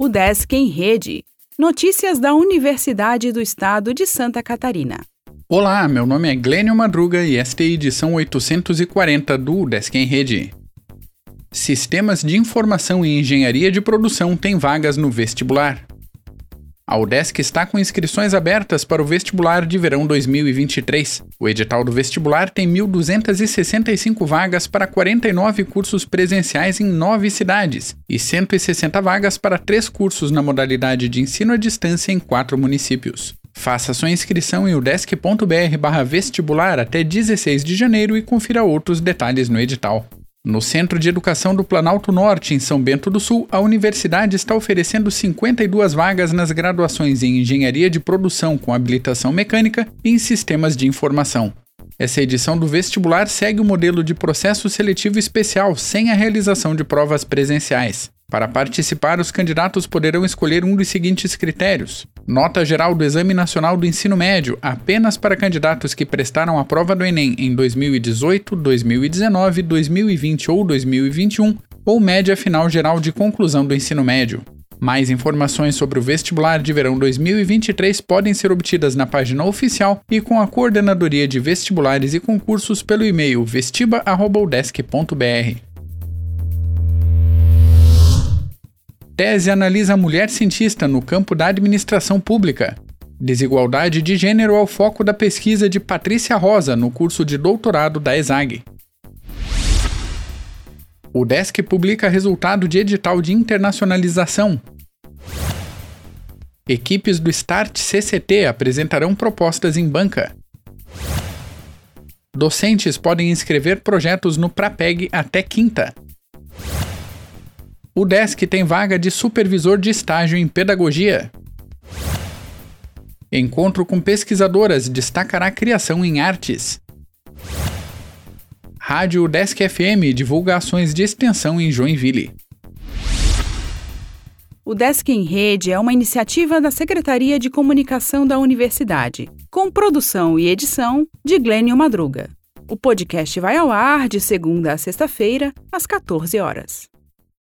O Desk em Rede. Notícias da Universidade do Estado de Santa Catarina. Olá, meu nome é Glênio Madruga e esta é a edição 840 do Desk em Rede. Sistemas de Informação e Engenharia de Produção têm vagas no vestibular. A UDESC está com inscrições abertas para o vestibular de verão 2023. O edital do vestibular tem 1.265 vagas para 49 cursos presenciais em nove cidades e 160 vagas para três cursos na modalidade de ensino à distância em quatro municípios. Faça sua inscrição em udesc.br/vestibular até 16 de janeiro e confira outros detalhes no edital. No Centro de Educação do Planalto Norte, em São Bento do Sul, a universidade está oferecendo 52 vagas nas graduações em Engenharia de Produção com habilitação mecânica e em Sistemas de Informação. Essa edição do vestibular segue o modelo de processo seletivo especial, sem a realização de provas presenciais. Para participar, os candidatos poderão escolher um dos seguintes critérios: nota geral do Exame Nacional do Ensino Médio apenas para candidatos que prestaram a prova do Enem em 2018, 2019, 2020 ou 2021, ou média final geral de conclusão do ensino médio. Mais informações sobre o vestibular de verão 2023 podem ser obtidas na página oficial e com a Coordenadoria de Vestibulares e Concursos pelo e-mail vestiba.udesc.br. Tese analisa mulher cientista no campo da administração pública. Desigualdade de gênero é o foco da pesquisa de Patrícia Rosa no curso de doutorado da ESAG. O DESC publica resultado de edital de internacionalização. Equipes do Start CCT apresentarão propostas em banca. Docentes podem inscrever projetos no Prapeg até quinta. O DESC tem vaga de supervisor de estágio em pedagogia. Encontro com pesquisadoras destacará criação em artes. Rádio Desk FM divulga ações de extensão em Joinville. O Desk em Rede é uma iniciativa da Secretaria de Comunicação da Universidade, com produção e edição de Glênio Madruga. O podcast vai ao ar de segunda a sexta-feira, às 14 horas.